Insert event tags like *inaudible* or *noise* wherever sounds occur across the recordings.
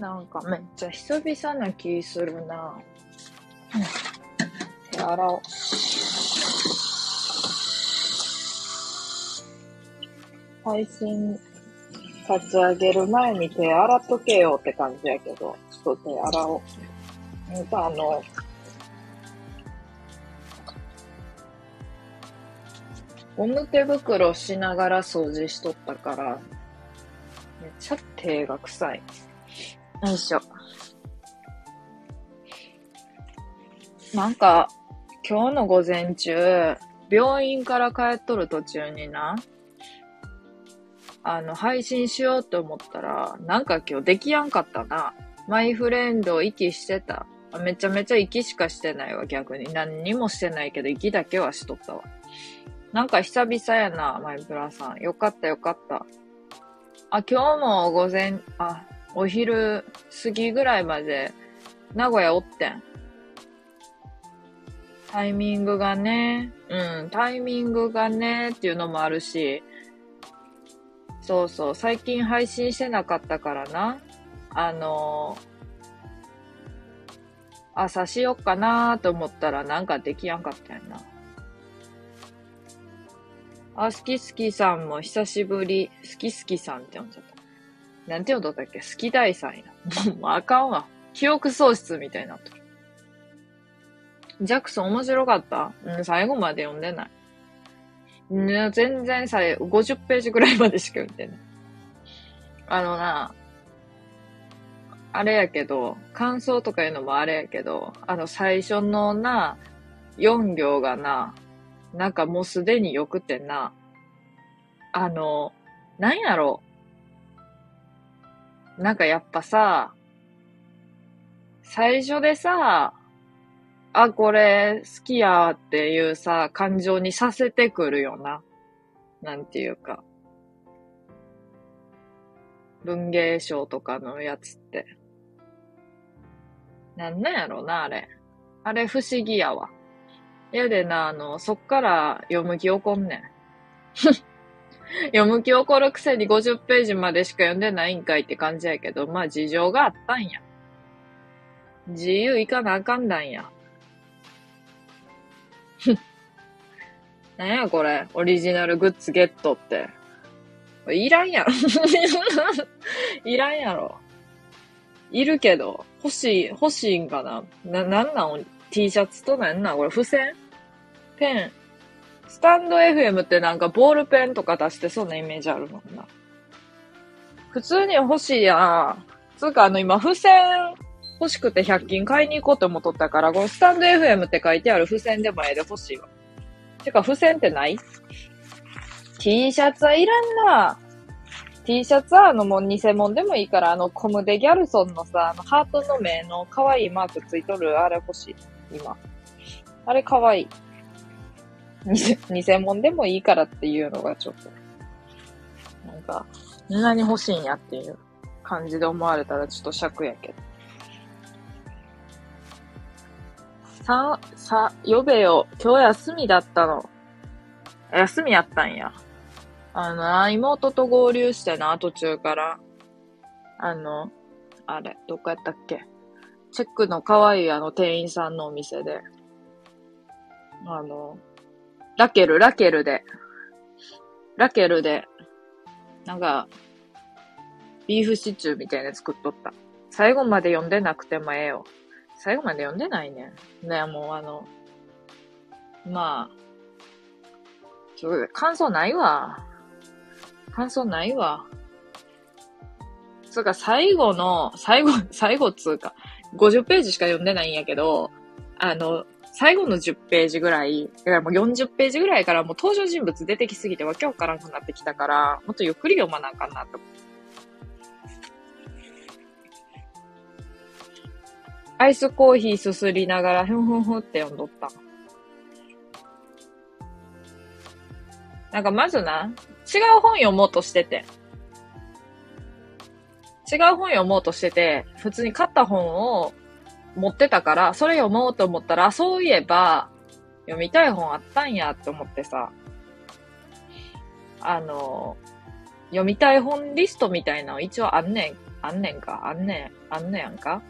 なんかめっちゃ久々な気するな。手洗おう。配信立ち上げる前に手洗っとけよって感じやけど、ちょっと手洗おう。なんかあの、ゴム手袋しながら掃除しとったから、めっちゃ手が臭い。よいしょ。なんか、今日の午前中、病院から帰っとる途中にな、あの、配信しようと思ったら、なんか今日できやんかったな。マイフレンド息してた。めちゃめちゃ息しかしてないわ、逆に。何にもしてないけど、息だけはしとったわ。なんか久々やな、マイプラさん。よかったよかった。あ、今日も午前、あ、お昼過ぎぐらいまで名古屋おってん。タイミングがね、うん、タイミングがねっていうのもあるし、そうそう、最近配信してなかったからな。あの朝しよっかなーと思ったらなんかできやんかったやんな。あ、好き好きさんも久しぶり。好き好きさんって呼んじゃった。なんて呼んだっけ？好き大さんや。もうあかんわ。*laughs* 記憶喪失みたいなってる。ジャクソン面白かった？うん、最後まで読んでない。ね、全然さ、50ページぐらいまでしか読んでない。あのな、あれやけど、感想とかいうのもあれやけど、あの最初のな、4行がな、なんかもうすでによくてな、あの、なんやろ？う。なんかやっぱさ、最初でさ、あ、これ好きやっていうさ、感情にさせてくるよな。なんていうか。文芸賞とかのやつって。なんなんやろな、あれ。あれ不思議やわ。やでな、あの、そっから読む気起こんねん。読む気起こるくせに50ページまでしか読んでないんかいって感じやけど、まあ事情があったんや。自由いかなあかんだんや。*laughs* なんやこれ、オリジナルグッズゲットって。いらんやろ。*laughs* いらんやろ。いるけど、欲しい、欲しいんかなな、なんなん ?T シャツとなんなん？これ付箋？ペン？スタンド FM ってなんかボールペンとか出してそうなイメージあるもんな。普通に欲しいやん。つうかあの今付箋欲しくて100均買いに行こうと思っとったから、このスタンド FM って書いてある付箋でもええで欲しいわ。てか付箋ってない ?T シャツはいらんな。T シャツはあのもう偽物でもいいから、あのコムデギャルソンのさ、あのハートの目の可愛いマークついとるあれ欲しい。今。あれ可愛い。偽 *laughs* 偽物でもいいからっていうのがちょっと。なんか、何欲しいんやっていう感じで思われたらちょっと尺やけど。さ、さ、呼べよ。今日休みだったの。休みやったんや。あの、妹と合流してな、途中から。あの、あれ、どこやったっけチェックの可愛いあの店員さんのお店で。あの、ラケル、ラケルで。ラケルで、なんか、ビーフシチューみたいな作っとった。最後まで読んでなくてもええよ。最後まで読んでないね。ね、もうあの、まあ、ちょ、感想ないわ。感想ないわ。つうか、最後の、最後、最後つうか、50ページしか読んでないんやけど、あの、最後の10ページぐらい、だからもう40ページぐらいからもう登場人物出てきすぎてわけわからんくなってきたから、もっとゆっくり読まなあかんなと。アイスコーヒーすすりながら、ふんふんふんって読んどった。なんかまずな、違う本読もうとしてて。違う本読もうとしてて、普通に買った本を持ってたから、それ読もうと思ったら、そういえば、読みたい本あったんやって思ってさ、あの、読みたい本リストみたいなの一応あんねんあんねんか、あんねん、あんねやんか？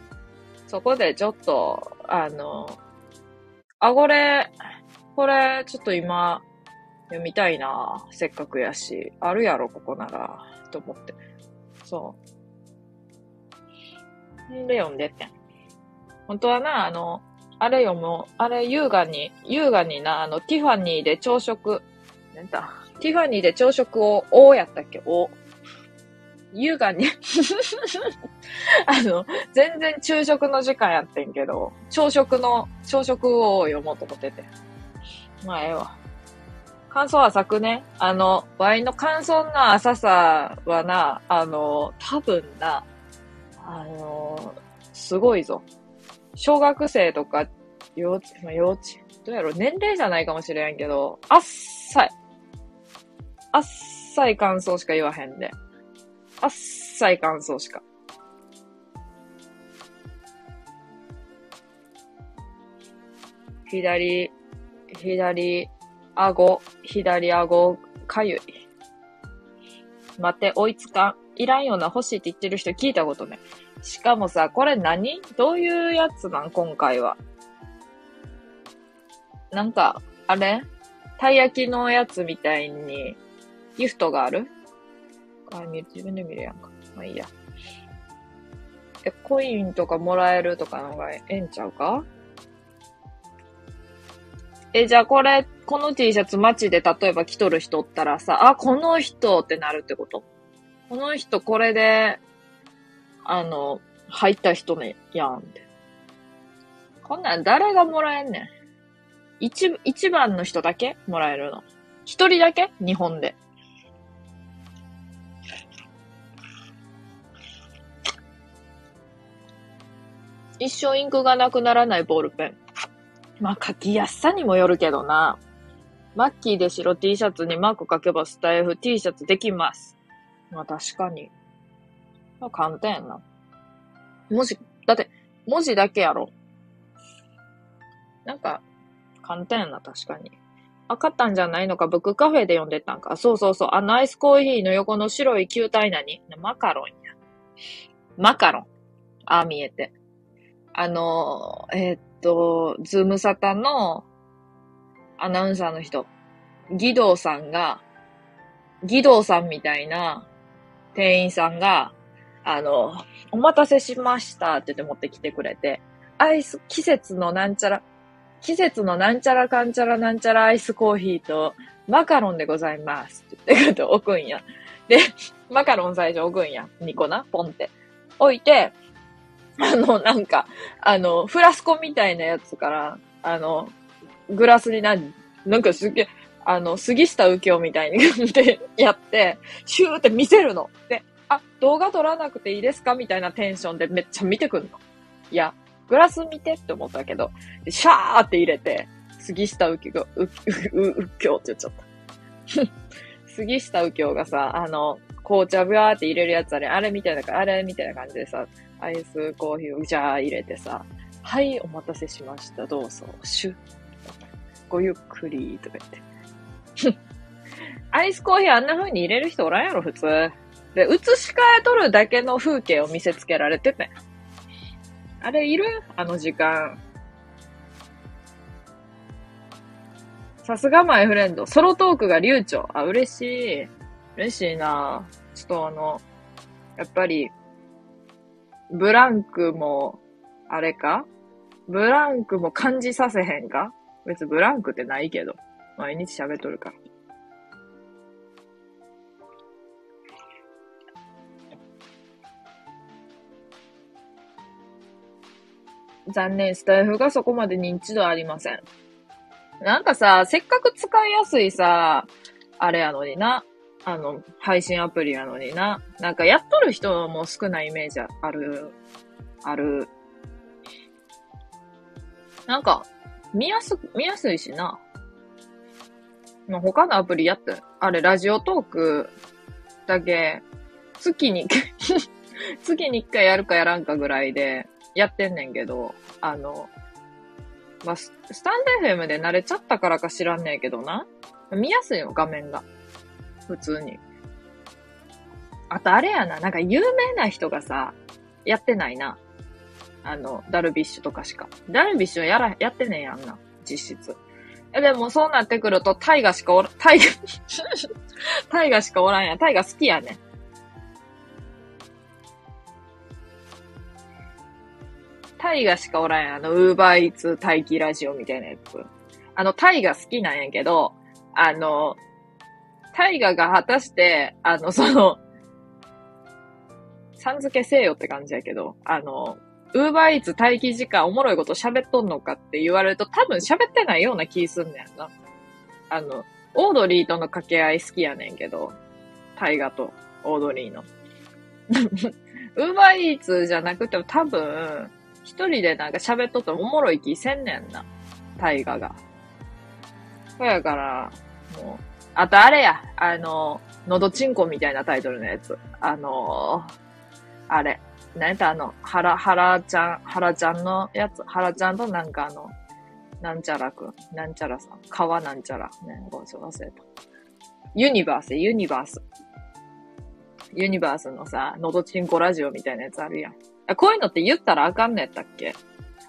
そこでちょっと、あの、あ、これ、これ、ちょっと今、読みたいな。せっかくやし。あるやろ、ここなら。と思って。そう。んで読んでってん。本当はな、あの、あれ読む、あれ優雅に、優雅にな、あの、ティファニーで朝食、なんだ、ティファニーで朝食を、おやったっけ？お。優雅に *laughs* あの、全然昼食の時間やってんけど、朝食の、朝食を読もうと思ってて。まあ、ええわ。感想は咲くね。あの、ワインの感想の浅さはな、あの、多分な、あの、すごいぞ。小学生とか、幼稚、まあ、幼稚、どうやろう年齢じゃないかもしれんけど、あっさい。あっさい感想しか言わへんで。あっさい感想しか。左、左、顎、左顎、かゆい。待って、追いつかん。いらんような欲しいって言ってる人聞いたことなね。しかもさ、これ何？どういうやつなん？今回は。なんか、あれ？たい焼きのやつみたいに、ギフトがある？あ、自分で見るやんか。まあいいや。え、コインとかもらえるとかのがええ？んちゃうか？え、じゃあこれ、この T シャツ街で例えば着とる人ったらさ、あ、この人ってなるってこと？この人これで、あの、入った人ね、やんって。こんなん誰がもらえんねん。一、一番の人だけもらえるの。一人だけ？日本で。一生インクがなくならないボールペン。まあ書きやすさにもよるけどな。マッキーで白 T シャツにマーク書けばスタイフ T シャツできます。まあ確かに。簡単やな。文字、だって、文字だけやろ。なんか、簡単やな、確かに。あ、買ったんじゃないのか、ブックカフェで読んでたんか。そうそうそう。あのアイスコーヒーの横の白い球体何？マカロンや。マカロン。ああ、見えて。あの、えー、っと、ズームサタのアナウンサーの人、義堂さんが、義堂さんみたいな店員さんが、あの、お待たせしましたって言って持ってきてくれて、アイス、季節のなんちゃら、季節のなんちゃらかんちゃらなんちゃらアイスコーヒーとマカロンでございますって言って置くんや。で、マカロン最初置くんや。2個な、ポンって。置いて、あの、なんか、あの、フラスコみたいなやつから、あの、グラスにな、なんかすげえ、あの、杉下右京みたいにでやって、シューって見せるの。で、あ、動画撮らなくていいですか？みたいなテンションでめっちゃ見てくんの。いや、グラス見てって思ったけど、シャーって入れて、杉下右京、う、う、う、右京って言っちゃった。*laughs* 杉下右京がさ、あの、紅茶ブワーって入れるやつあれ、あれみたいな、あれみたいな感じでさ、アイスコーヒーをじゃあ入れてさ、はい、お待たせしました、どうぞ、シュッ。ごゆっくり、とか言って。*laughs* アイスコーヒーあんな風に入れる人おらんやろ、普通。で、映し替えとるだけの風景を見せつけられてて。あれいる？あの時間。さすがマイフレンド。ソロトークが流暢。あ、嬉しい。嬉しいなちょっとあの、やっぱり、ブランクも、あれか？ブランクも感じさせへんか？別にブランクってないけど。毎日喋っとるから。残念、スタイフがそこまで認知度ありません。なんかさ、せっかく使いやすいさ、あれやのにな。あの、配信アプリやのにな。なんかやっとる人も少ないイメージある、ある。なんか、見やす、見やすいしな。まあ、他のアプリやって、あれ、ラジオトークだけ、月に *laughs* 月に一回やるかやらんかぐらいでやってんねんけど、あの、まあ、スタンド FM で慣れちゃったからか知らんねんけどな。見やすいよ、画面が。普通に。あとあれやな、なんか有名な人がさ、やってないな。あの、ダルビッシュとかしか。ダルビッシュはやら、やってねえやんな。実質。え、でもそうなってくると、タイガしかおら、タイガ、*laughs* タイガしかおらんや。タイガ好きやね。タイガしかおらんやん。あの、ウーバーイーツ待機ラジオみたいなやつ。あの、タイガ好きなんやけど、あの、タイガが果たして、あの、その、さん付けせよって感じやけど、あの、ウーバーイーツ待機時間おもろいこと喋っとんのかって言われると多分喋ってないような気すんねんな。あの、オードリーとの掛け合い好きやねんけど、タイガとオードリーの。*laughs* ウーバーイーツじゃなくても多分、一人でなんか喋っとってもおもろい気せんねんな。タイガが。そやから、もう、あとあれや、あの、のどちんこみたいなタイトルのやつ。あのあれ。なんやった？あの、はら、はらちゃん、はらちゃんのやつ、はらちゃんとなんかあの、なんちゃらくん、なんちゃらさん、川なんちゃら。ね、ごめん忘れた。ユニバース、ユニバース。ユニバースのさ、のどちんこラジオみたいなやつあるやん。こういうのって言ったらあかんねやったっけ？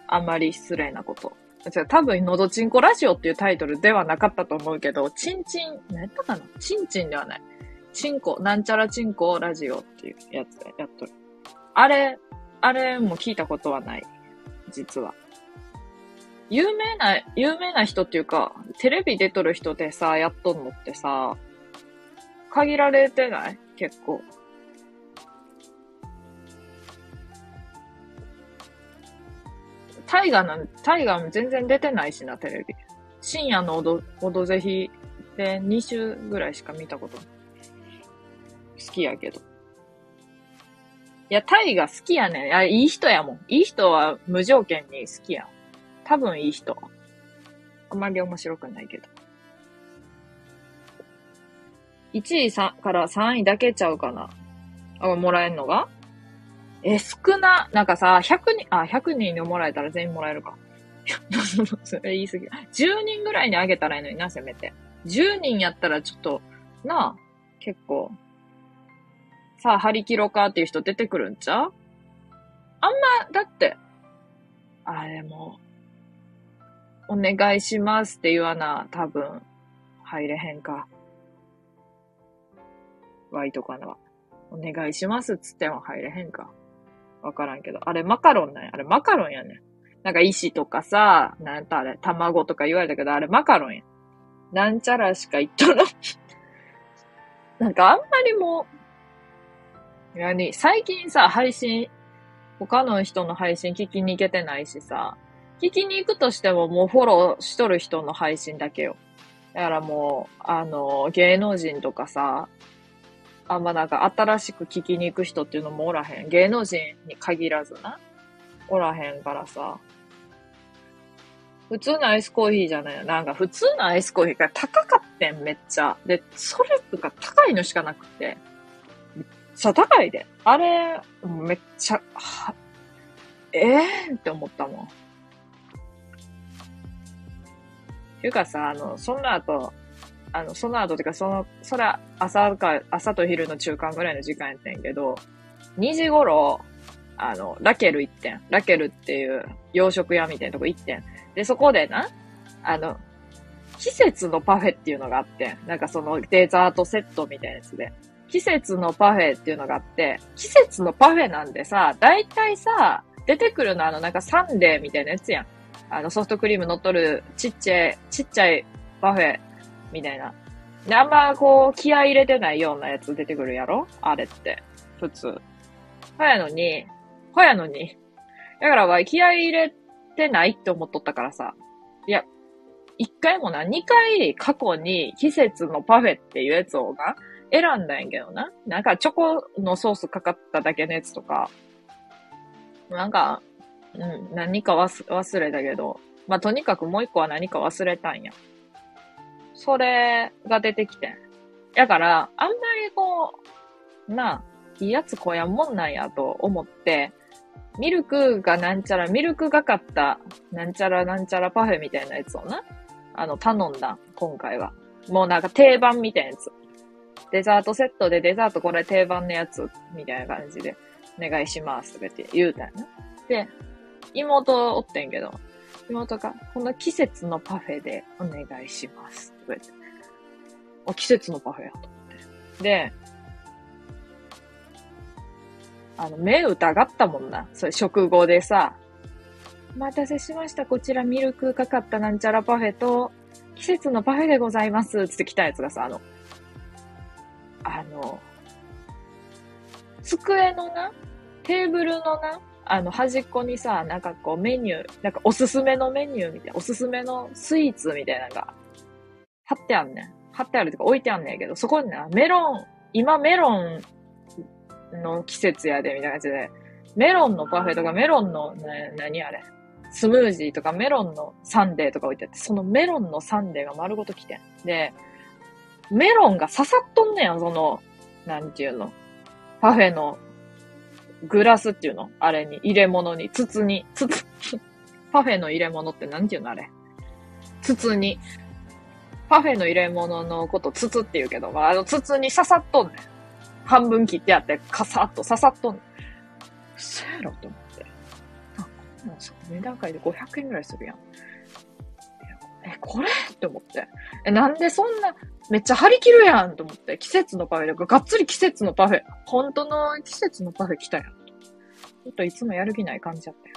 あんまり失礼なこと。じゃ多分、のどちんこラジオっていうタイトルではなかったと思うけど、ちんちん、何やったかな？ちんちんではない。ちんこ、なんちゃらちんこラジオっていうやつでやっとる。あれ、あれも聞いたことはない。実は。有名な、有名な人っていうか、テレビ出とる人でさ、やっとんのってさ、限られてない？結構。タイガーなん、タイガも全然出てないしな、テレビ。深夜のオド、オドぜひで2週ぐらいしか見たことない。好きやけど。いや、タイが好きやねん。い、いい人やもん。いい人は無条件に好きやん。多分いい人。あんまり面白くないけど。1位さから3位だけちゃうかな。あ、もらえんのが？え、少な、なんかさ、100人、あ、100人にもらえたら全員もらえるか。*laughs* それ言い過ぎ。10人ぐらいにあげたらいいのにな、せめて。10人やったらちょっと、なあ、結構、さあ、張り切ろうかっていう人出てくるんちゃう？あんま、だって、あれも、お願いしますって言わな、多分、入れへんか。ワイとかのは。お願いしますっつっても入れへんか。わからんけど。あれマカロンなんや。あれマカロンやねんなんか石とかさ、なんとあれ、卵とか言われたけど、あれマカロンや。なんちゃらしか言っとる。*laughs* なんかあんまりもう、何？最近さ、配信、他の人の配信聞きに行けてないしさ、聞きに行くとしてももうフォローしとる人の配信だけよ。だからもう、あの、芸能人とかさ、あんまなんか新しく聞きに行く人っていうのもおらへん。芸能人に限らずな。おらへんからさ。普通のアイスコーヒーじゃない。なんか普通のアイスコーヒーが高かってん、めっちゃ。で、それとか高いのしかなくて。ちゃ高いで。あれ、めっちゃ、ええー、って思ったもん。ていうかさ、あの、その後、あの、その後てか、その、それは朝か、朝と昼の中間ぐらいの時間やったんやけど、2時頃、あの、ラケル行ってん。ラケルっていう洋食屋みたいなとこ行ってん。で、そこでな、あの、季節のパフェっていうのがあって。なんかそのデザートセットみたいなやつで。季節のパフェっていうのがあって、季節のパフェなんでさ、だいたいさ、出てくるのあのなんかサンデーみたいなやつやん。あのソフトクリーム乗っとるちっちゃい、ちっちゃいパフェみたいな。で、あんまこう気合入れてないようなやつ出てくるやろ？あれって。普通。ほやのに、ほやのに。だからわ、気合入れてないって思っとったからさ。いや、一回もな、二回過去に季節のパフェっていうやつをな、選んだんやけどな。なんかチョコのソースかかっただけのやつとか、なんか、うん、何か忘忘れたけど、まあ、とにかくもう一個は何か忘れたんや。それが出てきてん。だから、あんまりこう、なあ、いいやつこやんもんなんやと思って、ミルクがなんちゃら、ミルクがかった、なんちゃらなんちゃらパフェみたいなやつをな、あの、頼んだ、今回は。もうなんか定番みたいなやつ。デザートセットでデザートこれ定番のやつ、みたいな感じで、お願いしますとかって言うたんやな。で、妹おってんけど、妹が、この季節のパフェでお願いしますとか言って。あ、季節のパフェやと思って。で、あの、目疑ったもんな。それ食後でさ、お待たせしました。こちらミルクかかったなんちゃらパフェと、季節のパフェでございます。つって来たやつがさ、あの、あの、机のな、テーブルのな、あの、端っこにさ、なんかこうメニュー、なんかおすすめのメニューみたいな、おすすめのスイーツみたいなのが、貼ってあんねん。貼ってあるとか置いてあんねんけど、そこにな、メロン、今メロンの季節やで、みたいな感じで、メロンのパフェとかメロンの、ね、何あれ、スムージーとかメロンのサンデーとか置いてあって、そのメロンのサンデーが丸ごと来てん。で、メロンが刺さっとんねや、その、なんていうの？パフェのグラスっていうの？あれに、入れ物に、筒に、筒、*laughs* パフェの入れ物ってなんていうのあれ？筒に。パフェの入れ物のこと筒って言うけど、まああの筒に刺さっとんねん。半分切ってあって、カサッと刺さっとんねん。そやろと思って。あ、こんなんさ、値段階で500円ぐらいするやん。え、これ？って思って。え、なんでそんな、めっちゃ張り切るやんと思って。季節のパフェだから、がっつり季節のパフェ。本当の季節のパフェ来たやん。ちょっといつもやる気ない感じだったよ。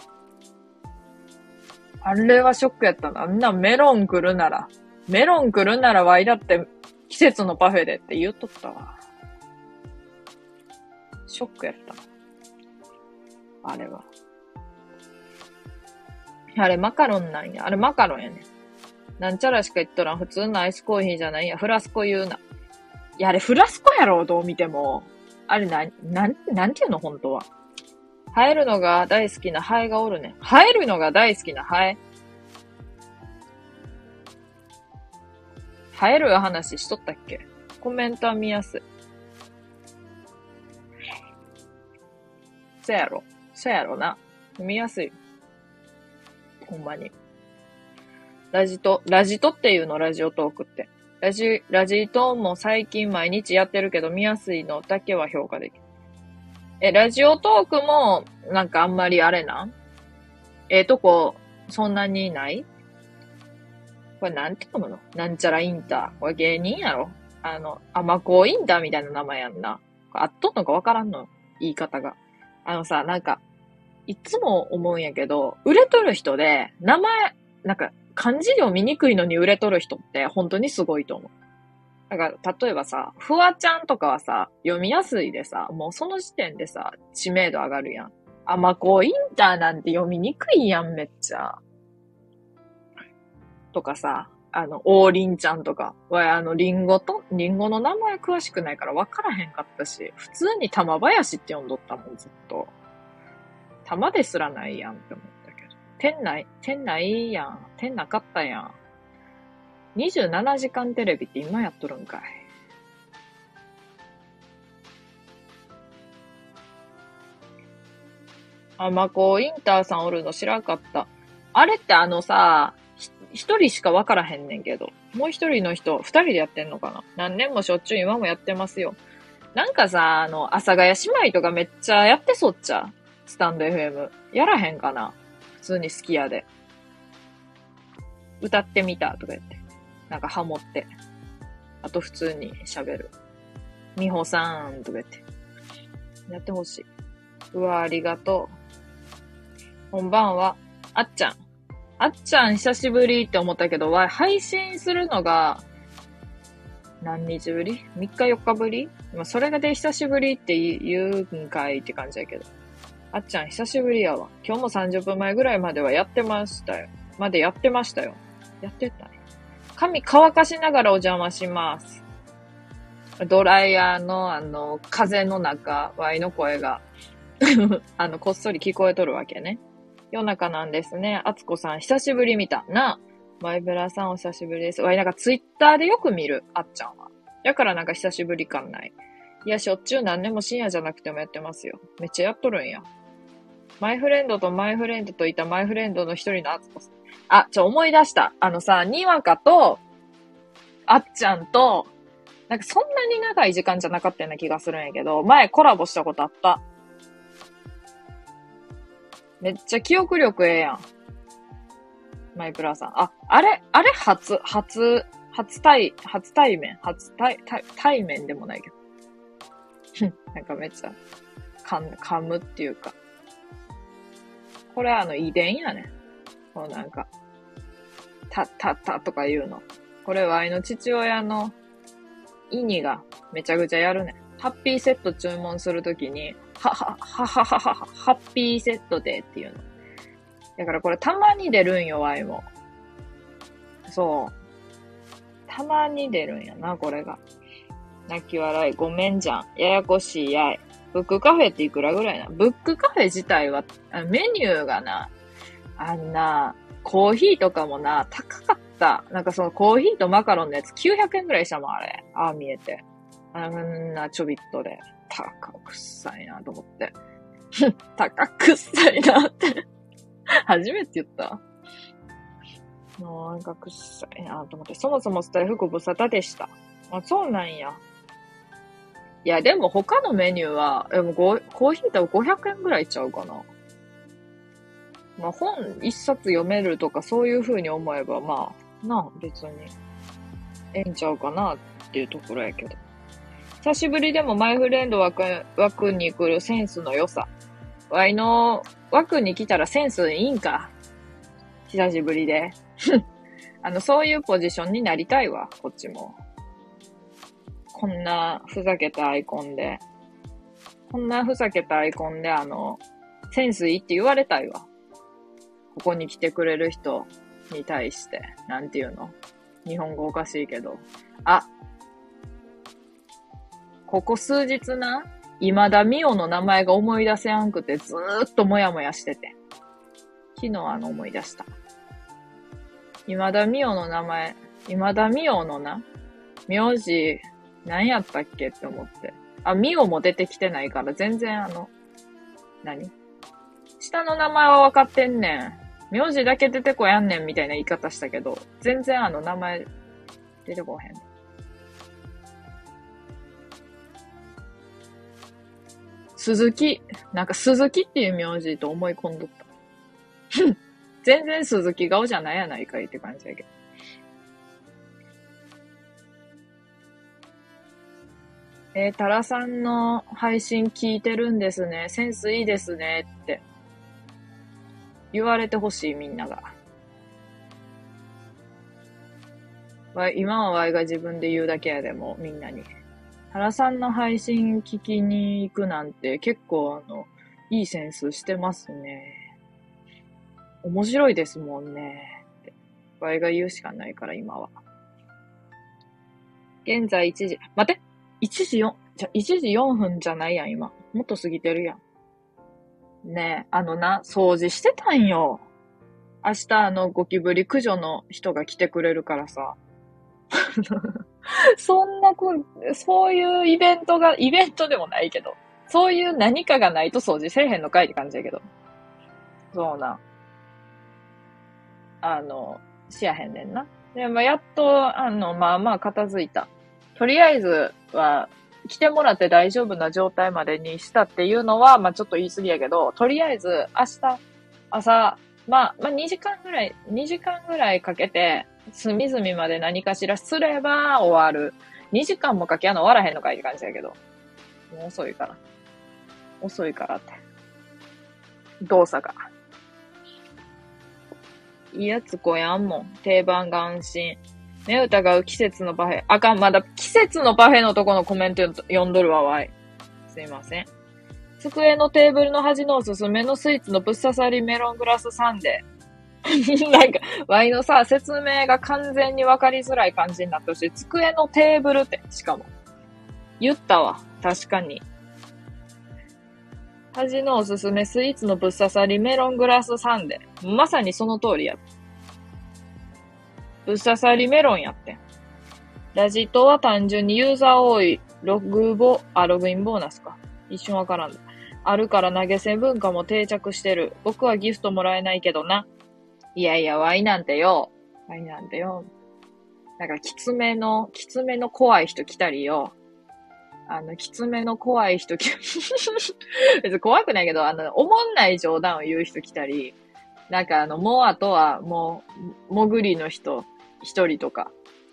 あれはショックやったな。あんなメロン来るなら、メロン来るならワイだって季節のパフェでって言うとったわ。ショックやった。あれは。あれマカロンなんや。あれマカロンやね。なんちゃらしか言っとらん。普通のアイスコーヒーじゃないや。フラスコ言うな。いや、あれフラスコやろ、どう見ても。あれな、なん、なんていうの、本当は。生えるのが大好きなハエがおるね。生えるのが大好きなハエ。生える話しとったっけコメントは見やすい。そやろ。そやろな。見やすい。ほんまに。ラジト、ラジトっていうの、ラジオトークって。ラジ、ラジトーンも最近毎日やってるけど、見やすいのだけは評価できる。え、ラジオトークも、なんかあんまりあれなええー、とこ、そんなにないこれなんて読むの？なんちゃらインター。これ芸人やろ？あの、あまこうインターみたいな名前やんな。あっとんのかわからんの？言い方が。あのさ、なんか、いつも思うんやけど、売れとる人で、名前、なんか、漢字読みにくいのに売れとる人って本当にすごいと思う。だから、例えばさ、フワちゃんとかはさ、読みやすいでさ、もうその時点でさ、知名度上がるやん。あ、まこう、インターなんて読みにくいやん、めっちゃ。とかさ、あの、王林ちゃんとかは、あの、リンゴと、リンゴの名前詳しくないから分からへんかったし、普通に玉林って呼んどったもん、ずっと。玉ですらないやんって思う。店内、店内いいやん。店なかったやん。27時間テレビって今やっとるんかい。あ、まこう、インターさんおるの知らんかった。あれってあのさ、一人しかわからへんねんけど、もう一人の人、二人でやってんのかな？何年もしょっちゅう今もやってますよ。なんかさ、あの、阿佐ヶ谷姉妹とかめっちゃやってそっちゃ？スタンド FM。やらへんかな？普通に好きやで。歌ってみたとか言って。なんかハモって。あと普通に喋る。みほさんとか言って。やってほしい。うわ、ありがとう。こんばんは。あっちゃん。あっちゃん久しぶりって思ったけど、わ、配信するのが、何日ぶり ?3 日4日ぶり？ま、それがで久しぶりって言うんかいって感じだけど。あっちゃん久しぶりやわ。今日も30分前ぐらいまではやってましたよ。までやってましたよ。やってたね。髪乾かしながらお邪魔します。ドライヤーのあの、風の中、ワイの声が *laughs* あの、こっそり聞こえとるわけね。夜中なんですね。あつこさん久しぶり見た。な。マイブラさんお久しぶりです。わい、なんかツイッターでよく見る。あっちゃんは。だからなんか久しぶり感ない。いや、しょっちゅう何年も深夜じゃなくてもやってますよ。めっちゃやっとるんや。マイフレンドとマイフレンドといたマイフレンドの一人のあつこさん。あ、ちょ、思い出した。あのさ、にわかと、あっちゃんと、なんかそんなに長い時間じゃなかったような気がするんやけど、前コラボしたことあった。めっちゃ記憶力ええやん。マイクラさん。あ、あれ、あれ初、初、初対、初対面？初対、対、対面でもないけど。*laughs* なんかめっちゃ、噛む、噛むっていうか。これあの遺伝やね。こうなんか、た、た、たとか言うの。これワイの父親の意味がめちゃくちゃやるね。ハッピーセット注文するときに、はは、はははは、ハッピーセットでっていうの。だからこれたまに出るんよ、ワイも。そう。たまに出るんやな、これが。泣き笑い、ごめんじゃん。ややこしいやい。ブックカフェっていくらぐらいな？ブックカフェ自体は、メニューがな、あんな、コーヒーとかもな、高かった。なんかそのコーヒーとマカロンのやつ900円ぐらいしたもん、あれ。ああ見えて。あんなちょびっとで。高くさいなと思って。*laughs* 高くさいなって初めて言ったなんかくっさいなと思って。そもそもスタイフご無沙汰でした。あ、そうなんや。いや、でも他のメニューは、でもコーヒーと500円ぐらいちゃうかな。まあ本一冊読めるとかそういう風に思えば、まあ、なあ、別に、ええんちゃうかなっていうところやけど。久しぶりでもマイフレンド枠枠に来るセンスの良さ。ワイの枠に来たらセンスいいんか。久しぶりで。*laughs* あの、そういうポジションになりたいわ、こっちも。こんなふざけたアイコンで。こんなふざけたアイコンで、あの、センスいいって言われたいわ。ここに来てくれる人に対して。なんていうの？日本語おかしいけど。あ、ここ数日な、今田美桜の名前が思い出せやんくてずーっともやもやしてて。昨日あの思い出した。今田美桜の名前、今田美桜のな、名字、何やったっけって思って。あ、美桜も出てきてないから全然あの、何？下の名前は分かってんねん。名字だけ出てこやんねんみたいな言い方したけど、全然あの名前出てこへん。鈴木、なんか鈴木っていう名字と思い込んどった。*laughs* 全然鈴木顔じゃないやないかいって感じやけど。えー、タラさんの配信聞いてるんですね。センスいいですねって言われてほしいみんなが。わ今はワイが自分で言うだけやでもみんなに。原さんの配信聞きに行くなんて結構あの、いいセンスしてますね。面白いですもんね。って。場合が言うしかないから今は。現在1時、待って !1 時4、じゃ、1時4分じゃないやん、今。もっと過ぎてるやん。ねえ、あのな、掃除してたんよ。明日あのゴキブリ駆除の人が来てくれるからさ。*laughs* そんなこ、そういうイベントが、イベントでもないけど、そういう何かがないと掃除せえへんのかいって感じやけど。そうな。あの、しやへんねんな。で、まあ、やっと、あの、まあまあ片付いた。とりあえずは、来てもらって大丈夫な状態までにしたっていうのは、まあちょっと言い過ぎやけど、とりあえず明日、朝、まあ、まあ2時間ぐらい、2時間ぐらいかけて、隅々まで何かしらすれば終わる。2時間もかけやの終わらへんのかいって感じだけど。もう遅いから。遅いからって。動作が。いいやつこやんもん。定番が安心。目疑う季節のパフェ。あかん、まだ季節のパフェのとこのコメント読んどるわ、わい。すいません。机のテーブルの端のおすすめのスイーツのぶっ刺さりメロングラスサンデー。*laughs* なんか、ワイのさ、説明が完全にわかりづらい感じになってほしい。机のテーブルって、しかも。言ったわ。確かに。端のおすすめスイーツのぶっ刺さりメロングラスサンデー。まさにその通りや。ぶっ刺さりメロンやって。ラジットは単純にユーザー多いログボ、あ、ログインボーナスか。一瞬わからん。あるから投げ銭文化も定着してる。僕はギフトもらえないけどな。いやいや、ワイなんてよ。ワイなんてよ。なんか、きつめの、きつめの怖い人来たりよ。あの、きつめの怖い人来、*laughs* 別に怖くないけど、あの、おもんない冗談を言う人来たり、なんかあの、もうあとは、もう、潜りの人、一人とか、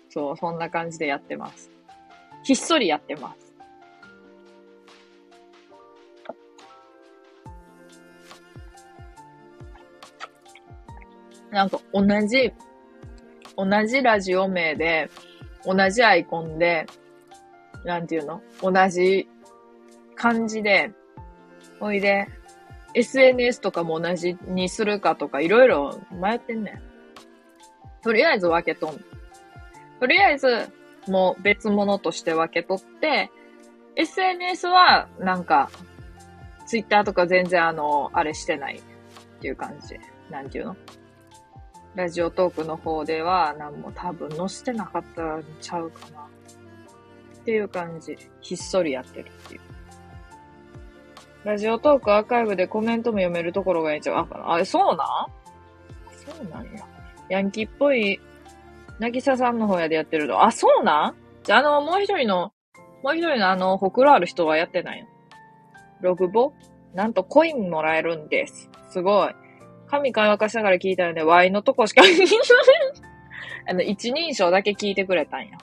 そう、そんな感じでやってます。ひっそりやってます。なんか同じ、同じラジオ名で、同じアイコンで、なんていうの？同じ感じで、おいで、SNS とかも同じにするかとかいろいろ迷ってんねん。とりあえず分けとん。とりあえず、もう別物として分け取って、SNS はなんか、Twitter とか全然あの、あれしてないっていう感じ。なんていうの？ラジオトークの方では何も多分載せてなかったんちゃうかな。っていう感じ。ひっそりやってるっていう。ラジオトークアーカイブでコメントも読めるところがいいんちゃうあ、あ、そうなん？そうなんや。ヤンキーっぽい、なぎささんの方やでやってると。あ、そうなん？じゃあ、あの、もう一人の、もう一人のあの、ほくろある人はやってないよ。ログボ？なんとコインもらえるんです。すごい。神会話かしながら聞いたので、Y のとこしか *laughs* あの、一人称だけ聞いてくれたんや。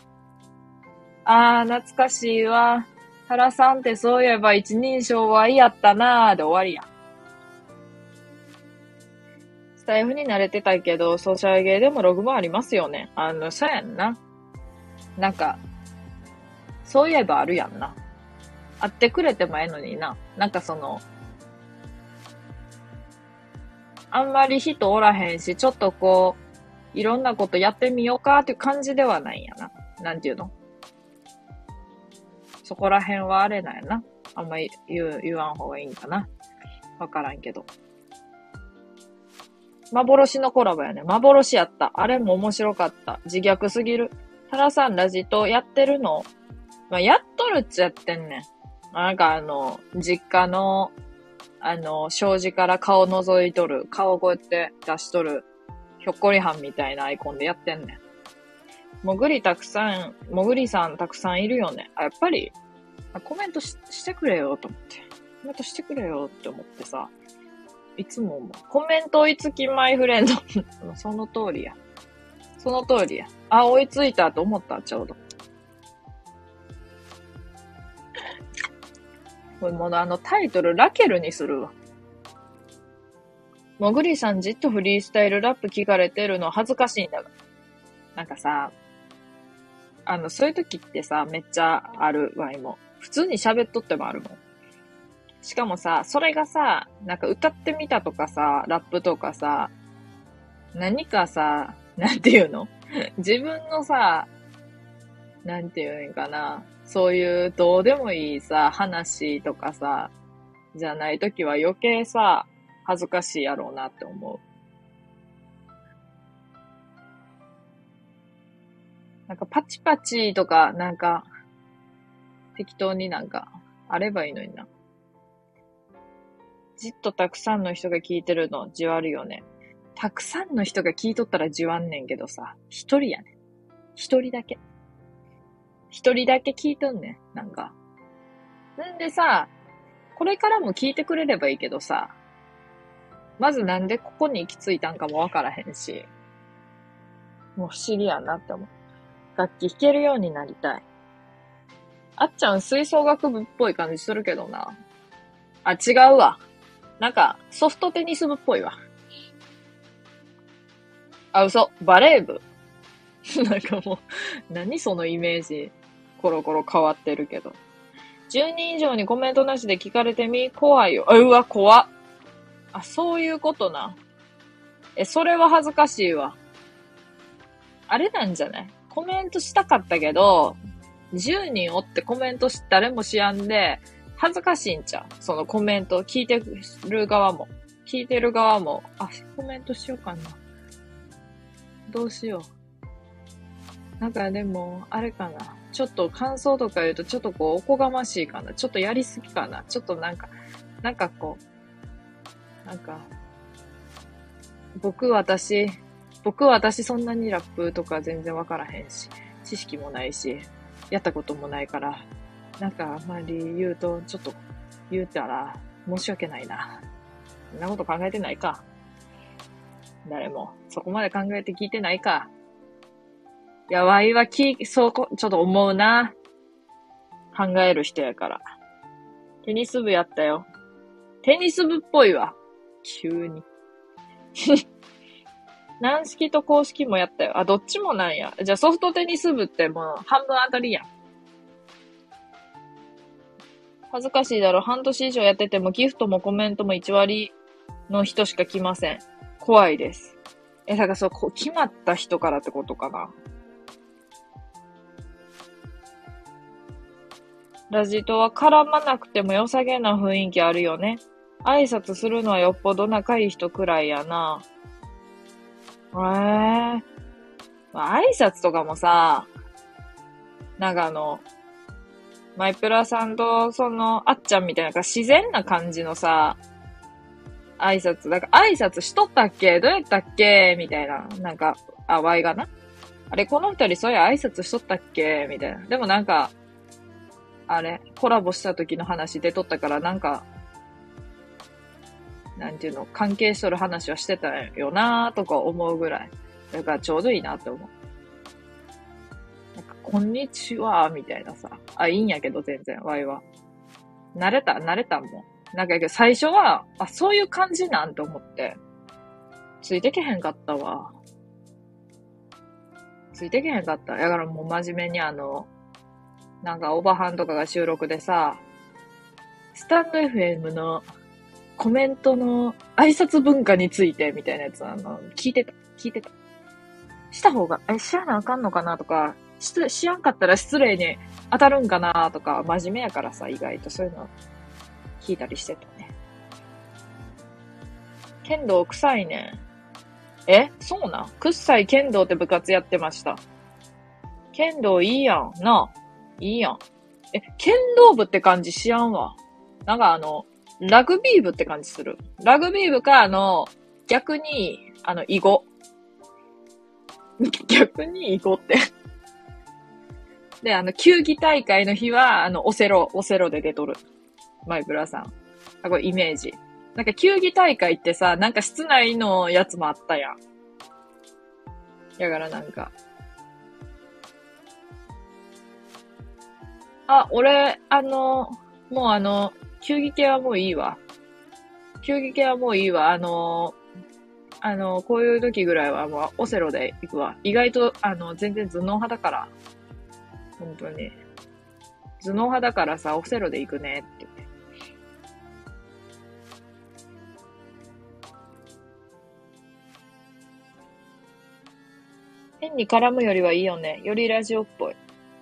あー、懐かしいわ。原さんってそういえば一人称 Y やったなーで終わりや。スタイフに慣れてたけど、ソーシャルゲーでもログもありますよね。あの、そうやんな。なんか、そういえばあるやんな。会ってくれてもええのにな。なんかその、あんまり人おらへんし、ちょっとこう、いろんなことやってみようかっていう感じではないんやな。なんていうの？そこら辺はあれだよな。あんまり言、言わん方がいいんかな。わからんけど。幻のコラボやね。幻やった。あれも面白かった。自虐すぎる。タラさんラジとやってるの？まあ、やっとるっちゃやってんねん。なんかあの、実家のあの、障子から顔覗いとる、顔こうやって出しとる、ひょっこりはんみたいなアイコンでやってんねん。もぐりたくさん、もぐりさんたくさんいるよね。あ、やっぱり、コメントしてくれよと思って。コメントしてくれよって思ってさ。いつも思う。コメント追いつきマイフレンド。*laughs* その通りや。その通りや。あ、追いついたと思った、ちょうど。これもうあのタイトルラケルにするわ。もぐりさんじっとフリースタイルラップ聞かれてるの恥ずかしいんだが。なんかさ、あの、そういう時ってさ、めっちゃあるわ、も。普通に喋っとってもあるもん。しかもさ、それがさ、なんか歌ってみたとかさ、ラップとかさ、何かさ、なんていうの？自分のさ、なんていうんかな。そういうどうでもいいさ、話とかさ、じゃないときは余計さ、恥ずかしいやろうなって思う。なんかパチパチとか、なんか、適当になんか、あればいいのにな。じっとたくさんの人が聞いてるの、じわるよね。たくさんの人が聞いとったらじわんねんけどさ、一人やねん。一人だけ。一人だけ聞いとんねん、なんか。んでさ、これからも聞いてくれればいいけどさ、まずなんでここに行き着いたんかもわからへんし、もう不思議やなって思う。楽器弾けるようになりたい。あっちゃん吹奏楽部っぽい感じするけどな。あ、違うわ。なんか、ソフトテニス部っぽいわ。あ、嘘。バレー部。*laughs* なんかもう、何そのイメージ。コロコロ変わってるけど。10人以上にコメントなしで聞かれてみ、怖いよ。うわ、怖っ。あ、そういうことな。え、それは恥ずかしいわ。あれなんじゃない？コメントしたかったけど、10人おってコメントし誰もしやんで、恥ずかしいんちゃう？そのコメント聞いてる側も。聞いてる側も、あ、コメントしようかな。どうしよう。なんかでも、あれかな。ちょっと感想とか言うと、ちょっとこう、おこがましいかな。ちょっとやりすぎかな。ちょっとなんか、なんかこう、なんか、僕、私、僕私そんなにラップとか全然わからへんし、知識もないし、やったこともないから、なんかあんまり言うと、ちょっと言うたら申し訳ないな。そんなこと考えてないか。誰も。そこまで考えて聞いてないか。や、わいはき、そうこ、ちょっと思うな。考える人やから。テニス部やったよ。テニス部っぽいわ。急に。*laughs* 軟式と公式もやったよ。あ、どっちもなんや。じゃあソフトテニス部ってもう半分当たりやん。恥ずかしいだろ。半年以上やっててもギフトもコメントも1割の人しか来ません。怖いです。え、だからそう、こう決まった人からってことかな。ラジトは絡まなくても良さげな雰囲気あるよね。挨拶するのはよっぽど仲いい人くらいやな。ええー。まあ、挨拶とかもさ、なんかあの、マイプラさんと、その、あっちゃんみたいな、自然な感じのさ、挨拶、なんか挨拶しとったっけ？どうやったっけ？みたいな。なんか、あ、ワイがな。あれ、この二人そういう挨拶しとったっけ？みたいな。でもなんか、あれ、コラボした時の話出とったから、なんか、なんていうの、関係しとる話はしてたよなーとか思うぐらい。だからちょうどいいなって思う。なんか、こんにちは、みたいなさ。あ、いいんやけど、全然、ワイは。慣れた、慣れたもん。なんか、最初は、あ、そういう感じなんて思って。ついてけへんかったわ。ついてけへんかった。だからもう真面目にあの、なんかオーバーハンとかが収録でさ、スタンド FM のコメントの挨拶文化についてみたいなやつ、あの、聞いてた、聞いてた。した方が、え、知らなあかんのかなとか、し、知らんかったら失礼に当たるんかなとか、真面目やからさ、意外とそういうの聞いたりしてたね。剣道臭いね。え？そうなん？臭い剣道って部活やってました。剣道いいやん。なあ。いいやん。え、剣道部って感じしやんわ。なんかあの、ラグビー部って感じする。ラグビー部か、あの、逆に、あの、囲碁。*laughs* 逆に囲碁ってで、あの、球技大会の日は、あの、オセロ、オセロで出とる。マイブラさん。あ、これイメージ。なんか球技大会ってさ、なんか室内のやつもあったやん。だからなんか。あ、俺、あの、もうあの、球技系はもういいわ。球技系はもういいわ。あのあの、こういう時ぐらいはもうオセロで行くわ。意外と、あの、全然頭脳派だから。本当に。頭脳派だからさ、オセロで行くねって言って。変に絡むよりはいいよね。よりラジオっぽい。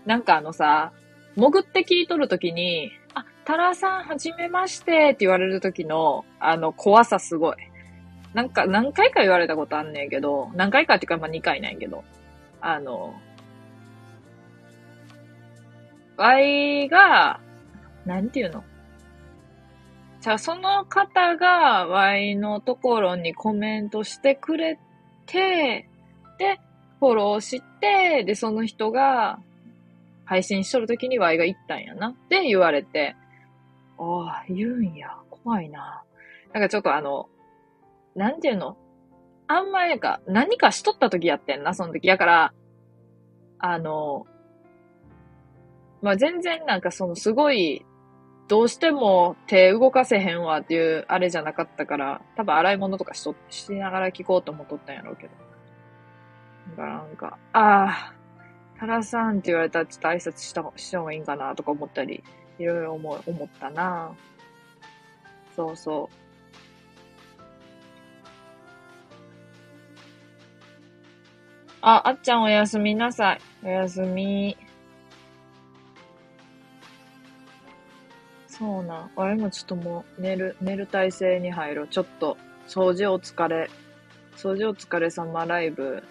なんかあのさ、潜って聞いとるときに、あタラさん、はじめましてって言われる時の、あの、怖さすごい。なんか、何回か言われたことあんねんけど、何回かっていうか、まあ、2回なんやけど、あの、ワイが、なんていうの？じゃあ、その方が、ワイのところにコメントしてくれて、で、フォローして、で、その人が、配信しとるときにワイが言ったんやなって言われて、ああ、言うんや。怖いな。なんかちょっとあの、なんていうの？あんまやか、何かしとった時やってんな、その時。やから、あの、まあ、全然なんかそのすごい、どうしても手動かせへんわっていうあれじゃなかったから、多分洗い物とかしと、しながら聞こうと思っとったんやろうけど。だからなんか、ああ、タラさんって言われたらちょっと挨拶したした方がいいんかなとか思ったりいろいろ思思ったなそうそう。あ、あっちゃんおやすみなさい。おやすみ。そうな。あれもちょっともう寝る、寝る体勢に入ろう。ちょっと、掃除お疲れ。掃除お疲れ様ライブ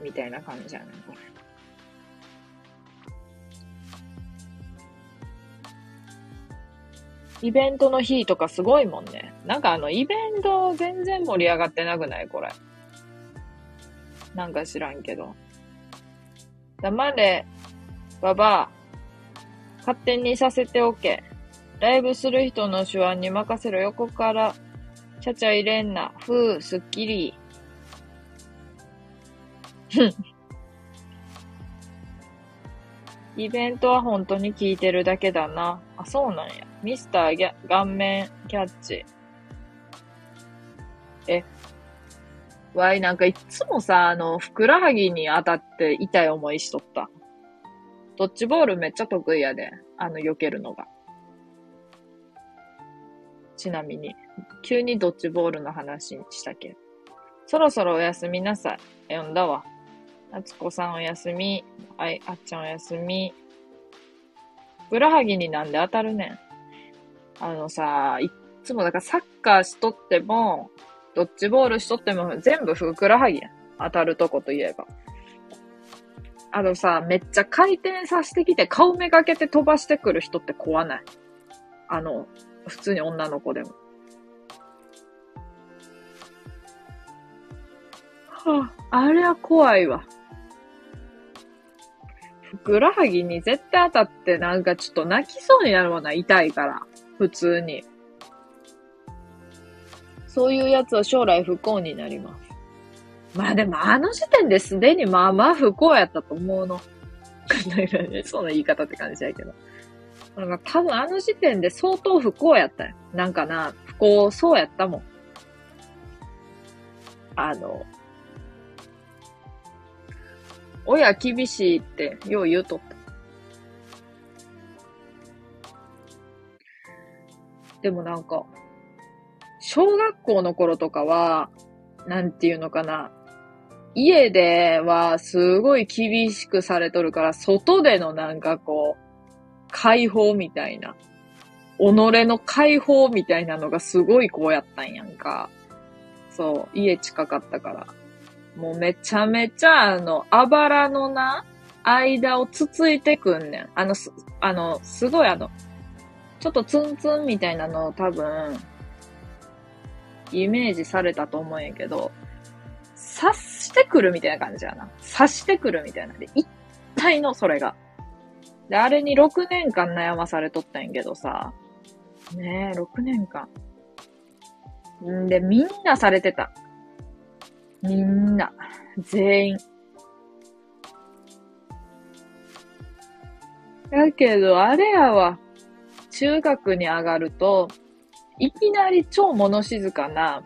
みたいな感じやねこれ。イベントの日とかすごいもんね。なんかあの、イベント全然盛り上がってなくない？これ。なんか知らんけど。黙れ、ばば。勝手にさせておけ。ライブする人の手腕に任せろ。横から、ちゃちゃ入れんな。ふう、すっきり。イベントは本当に聞いてるだけだな。あ、そうなんや。ミスターギャ顔面キャッチ。え、わい、なんかいつもさ、あの、ふくらはぎに当たって痛い思いしとった。ドッジボールめっちゃ得意やで。あの、避けるのが。ちなみに、急にドッジボールの話にしたけそろそろおやすみなさい。読んだわ。あつこさんおやすみ。はい、あっちゃんおやすみ。ふくらはぎになんで当たるねん。あのさ、いつもだからサッカーしとっても、ドッジボールしとっても全部ふくらはぎやん。当たるとこといえば。あのさ、めっちゃ回転させてきて顔めがけて飛ばしてくる人って怖ない？あの、普通に女の子でも。はあ、あれは怖いわ。ふくらはぎに絶対当たってなんかちょっと泣きそうになるもんな、痛いから。普通に。そういうやつは将来不幸になります。まあでもあの時点ですでにまあまあ不幸やったと思うの。*laughs* そな言い方って感じやけど。なんか多分あの時点で相当不幸やったよ。なんかな、不幸そうやったもん。あの、親厳しいってよう言うとっでもなんか、小学校の頃とかは、なんていうのかな。家ではすごい厳しくされとるから、外でのなんかこう、解放みたいな。己の解放みたいなのがすごいこうやったんやんか。そう、家近かったから。もうめちゃめちゃあの、あばらのな、間をつついてくんねん。あの、す、あの、すごいあの、ちょっとツンツンみたいなのを多分、イメージされたと思うんやけど、刺してくるみたいな感じやな。刺してくるみたいな。で、一体のそれが。で、あれに6年間悩まされとったんやけどさ。ねえ、6年間。んで、みんなされてた。みんな。全員。だけど、あれやわ。中学に上がると、いきなり超物静かな、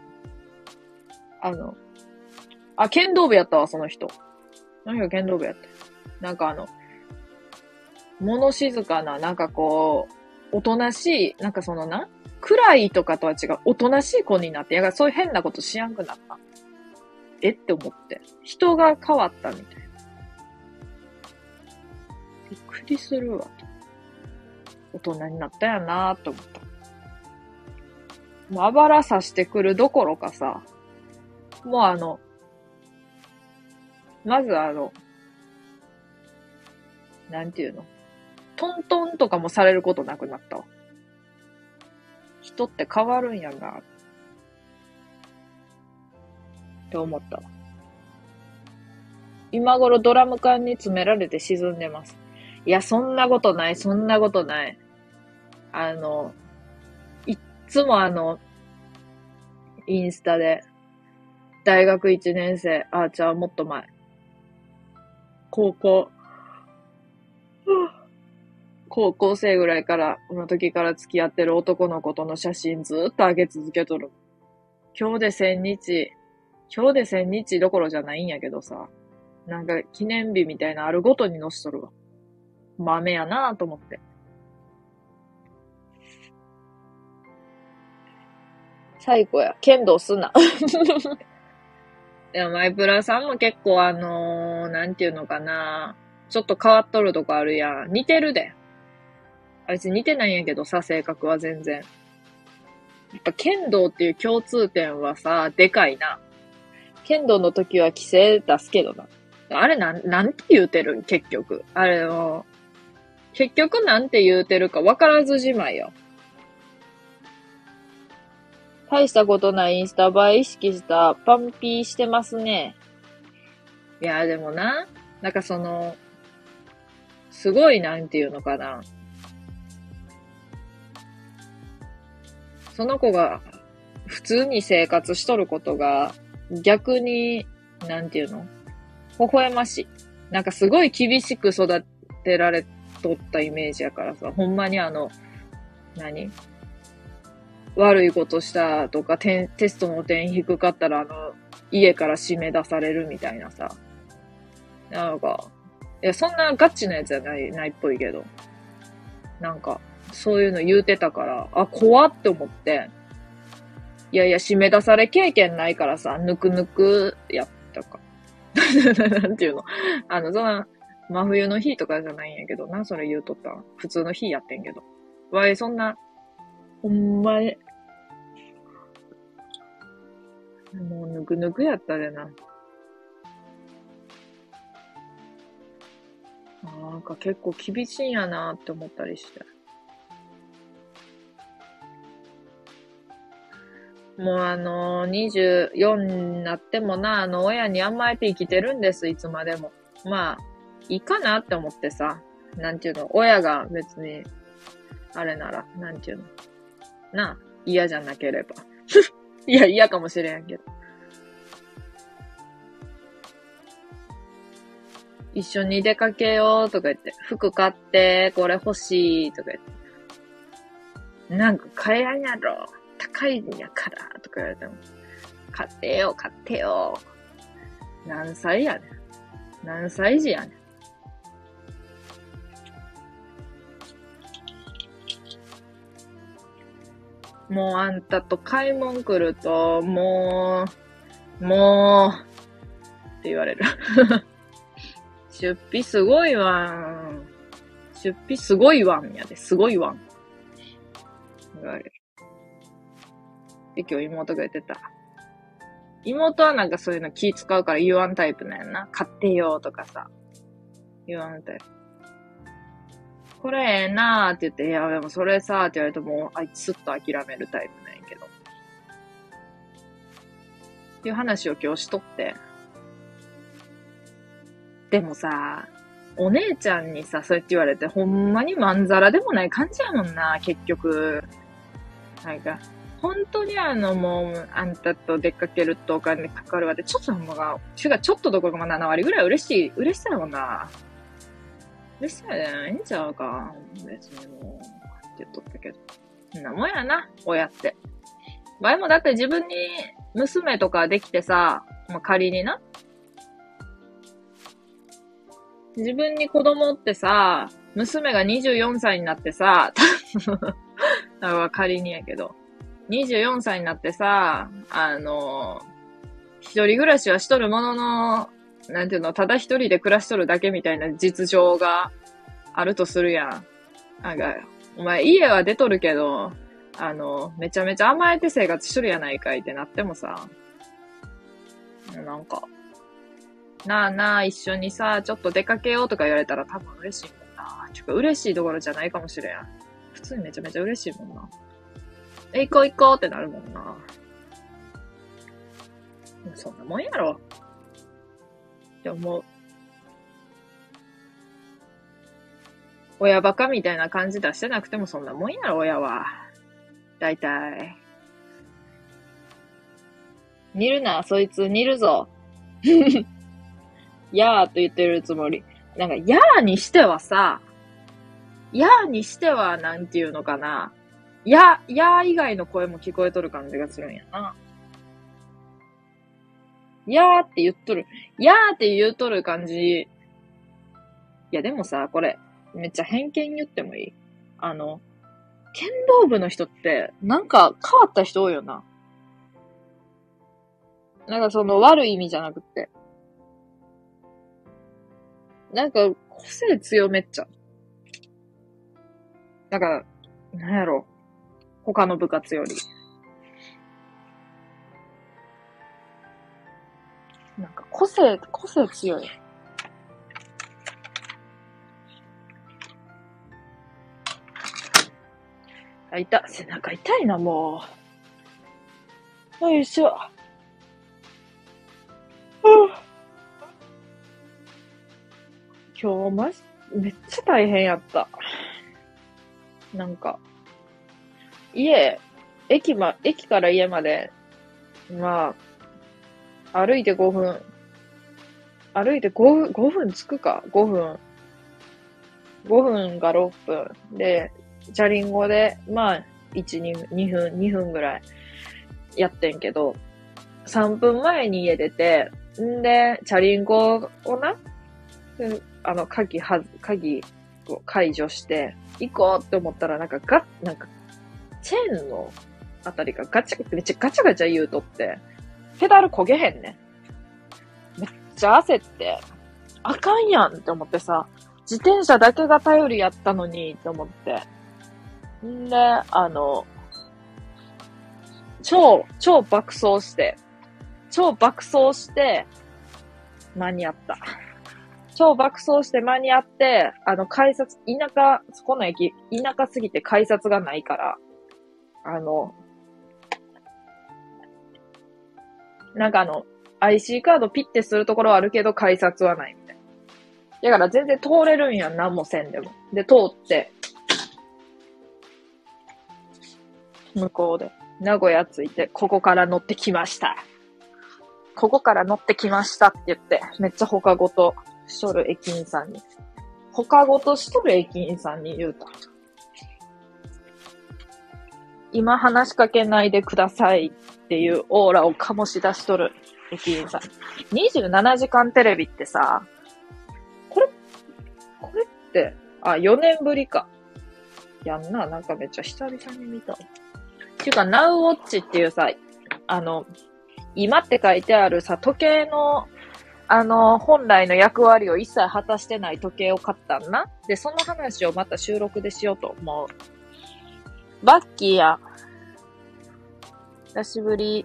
あの、あ、剣道部やったわ、その人。何が剣道部やって。なんかあの、物静かな、なんかこう、おとなしい、なんかそのな、暗いとかとは違う、おとなしい子になって、やがそういう変なことしやんくなった。えって思って。人が変わったみたいな。びっくりするわ。大人になったやなと思った。まばらさしてくるどころかさ、もうあの、まずあの、なんていうのトントンとかもされることなくなったわ。人って変わるんやなって思ったわ。今頃ドラム缶に詰められて沈んでます。いや、そんなことない、そんなことない。あの、いっつもあの、インスタで、大学1年生、あ、じゃあもっと前。高校、高校生ぐらいから、この時から付き合ってる男の子との写真ずっと上げ続けとる。今日で千日、今日で千日どころじゃないんやけどさ、なんか記念日みたいなあるごとに載しとるわ。豆やなぁと思って。最後や。剣道すな。*laughs* でも、マイプラさんも結構あのー、なんていうのかな。ちょっと変わっとるとこあるやん。似てるで。あいつ似てないんやけどさ、性格は全然。やっぱ剣道っていう共通点はさ、でかいな。剣道の時は規制出すけどな。あれなん、なんて言うてる結局。あれの、結局なんて言うてるか分からずじまいよ。大したことないインスタ映え意識したパンピーしてますね。いや、でもな、なんかその、すごいなんていうのかな。その子が普通に生活しとることが逆に、なんていうの？微笑ましい。なんかすごい厳しく育てられとったイメージやからさ、ほんまにあの、何？悪いことしたとか、テストの点低かったら、あの、家から締め出されるみたいなさ。なんか、いや、そんなガチなやつじゃない、ないっぽいけど。なんか、そういうの言うてたから、あ、怖って思って。いやいや、締め出され経験ないからさ、ぬくぬくやったか。*laughs* なんていうの？あの、そんな、真冬の日とかじゃないんやけどな、それ言うとった。普通の日やってんけど。わい、そんな、ほんまに。もう、ぬくぬくやったでな。なんか結構厳しいんやなって思ったりして。もうあのー、24になってもな、あの、親に甘えて生きてるんです、いつまでも。まあ、いいかなって思ってさ、なんていうの、親が別に、あれなら、なんていうの、な、嫌じゃなければ。*laughs* いや、嫌かもしれんけど。一緒に出かけようとか言って、服買って、これ欲しいとか言って。なんか買えやんやろ。高いんやから、とか言われても。買ってよ、買ってよ。何歳やねん。何歳児やねん。もうあんたと買い物来ると、もう、もう、って言われる。*laughs* 出費すごいわん。出費すごいわんやで、すごいわん。言われる。で、今日妹が言ってた。妹はなんかそういうの気使うから言わんタイプなんやな。買ってよとかさ。言わんタイプ。これええなーって言って、いや、でもそれさーって言われるとも、あいつすっと諦めるタイプなんやけど。っていう話を今日しとって。でもさ、お姉ちゃんにさ、そうやって言われて、ほんまにまんざらでもない感じやもんな、結局。なんか、本当にあの、もう、あんたと出かけるとお金かかるわって、ちょっともが、ちゅうちょっとどころか7割ぐらい嬉しい、嬉しさやもんな。嬉しさやいいんちゃうか。別にもう、って言っとったけど。そんなもんやな、親って。前もだって自分に娘とかできてさ、まあ、仮にな。自分に子供ってさ、娘が24歳になってさ、*laughs* 仮にやけど、24歳になってさ、あの、一人暮らしはしとるものの、なんていうの、ただ一人で暮らしとるだけみたいな実情があるとするやん。なんか、お前家は出とるけど、あの、めちゃめちゃ甘えて生活しとるやないかいってなってもさ、なんか、なあなあ、一緒にさ、ちょっと出かけようとか言われたら多分嬉しいもんな。ちょっと嬉しいところじゃないかもしれん。普通にめちゃめちゃ嬉しいもんな。え、行こう行こうってなるもんな。そんなもんやろ。って思う。親バカみたいな感じ出してなくてもそんなもんやろ、親は。大体。煮るな、そいつ煮るぞ。*laughs* やーと言ってるつもり。なんか、やーにしてはさ、やーにしては、なんていうのかな。や、やー以外の声も聞こえとる感じがするんやな。やーって言っとる。やーって言うとる感じ。いや、でもさ、これ、めっちゃ偏見言ってもいい？あの、剣道部の人って、なんか変わった人多いよな。なんかその悪い意味じゃなくって。なんか個性強めっちゃ。なんか、なんやろ。他の部活より。なんか個性、個性強い。あ、痛、背中痛いな、もう。よいしょ。今日マジ、めっちゃ大変やった。なんか、家、駅ま、駅から家まで、まあ、歩いて5分、歩いて5分、5分着くか ?5 分。5分か6分。で、チャリンコで、まあ、1、2, 2分、2分ぐらいやってんけど、3分前に家出て、んで、チャリンコをな、あの、鍵は、鍵を解除して、行こうって思ったら、なんかガッ、なんか、チェーンのあたりがガチャ、めっちゃガチャガチャ言うとって、ペダル焦げへんね。めっちゃ焦って、あかんやんって思ってさ、自転車だけが頼りやったのにって思って。んで、あの、超、超爆走して、超爆走して、間に合った。超爆走して間に合って、あの、改札、田舎、そこの駅、田舎すぎて改札がないから、あの、なんかあの、IC カードピッてするところはあるけど、改札はないみたい。だから全然通れるんやん、何もせんでも。で、通って、向こうで、名古屋着いて、ここから乗ってきました。ここから乗ってきましたって言って、めっちゃ他ごとしとる駅員さんに。他ごとしとる駅員さんに言うた。今話しかけないでくださいってていうオーラを醸し出しとる駅員さん。27時間テレビってさ、これ、これって、あ、4年ぶりか。やんな、なんかめっちゃ久々に見た。っていうか、NowWatch っていうさ、あの、今って書いてあるさ、時計の、あの、本来の役割を一切果たしてない時計を買ったんな。で、その話をまた収録でしようと思う。バッキーや。久しぶり。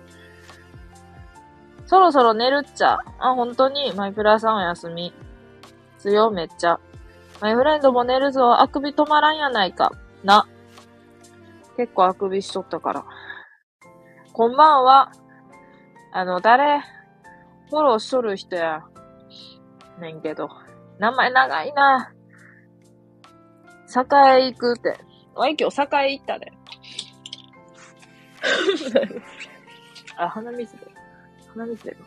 そろそろ寝るっちゃ。あ、本当に、マイプラさんお休み。強めっちゃ。マイフレンドも寝るぞ。あくび止まらんやないか。な。結構あくびしとったから。こんばんは。あの、誰？フォローしとる人や。ねんけど。名前長いな。栄行くって。おい、今日栄行ったで。*laughs* あ、鼻水で。鼻水で。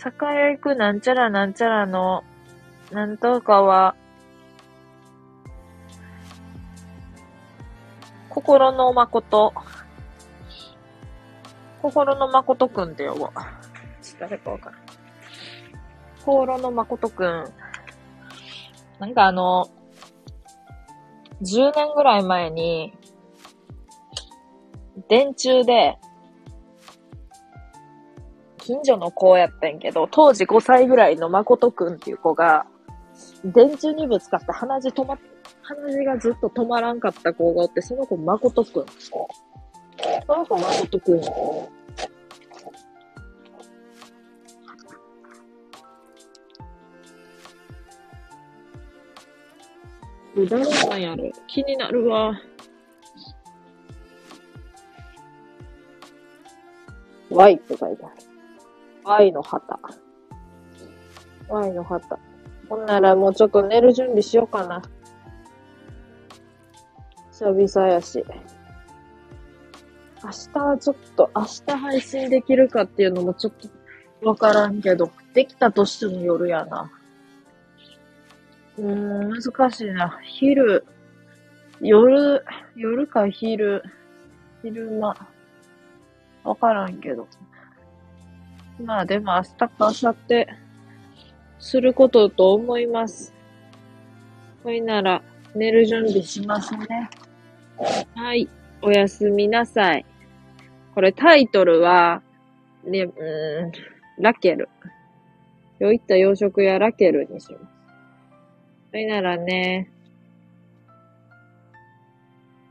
栄行くなんちゃらなんちゃらの、なんとかは、心の誠。心の誠くんって呼ぼう。誰かわからん。心の誠くん。なんかあの、10年ぐらい前に、電柱で、近所の子やったんやけど、当時5歳ぐらいの誠くんっていう子が、電柱にぶつかって鼻血止まっ、鼻血がずっと止まらんかった子がおって、その子誠くん。その子誠くん。誰なんやろ気になるわ。Y って書いてある。Y の旗。Y の旗。ほんならもうちょっと寝る準備しようかな。久々やし。明日はちょっと、明日配信できるかっていうのもちょっとわからんけど、できたとしても夜やな。うん、難しいな。昼、夜、夜か昼、昼間。わからんけど。まあでも明日か明後日、することと思います。ほいなら、寝る準備しますね。はい。おやすみなさい。これタイトルは、ね、うーん、ラケル。よいった洋食屋ラケルにします。それならね、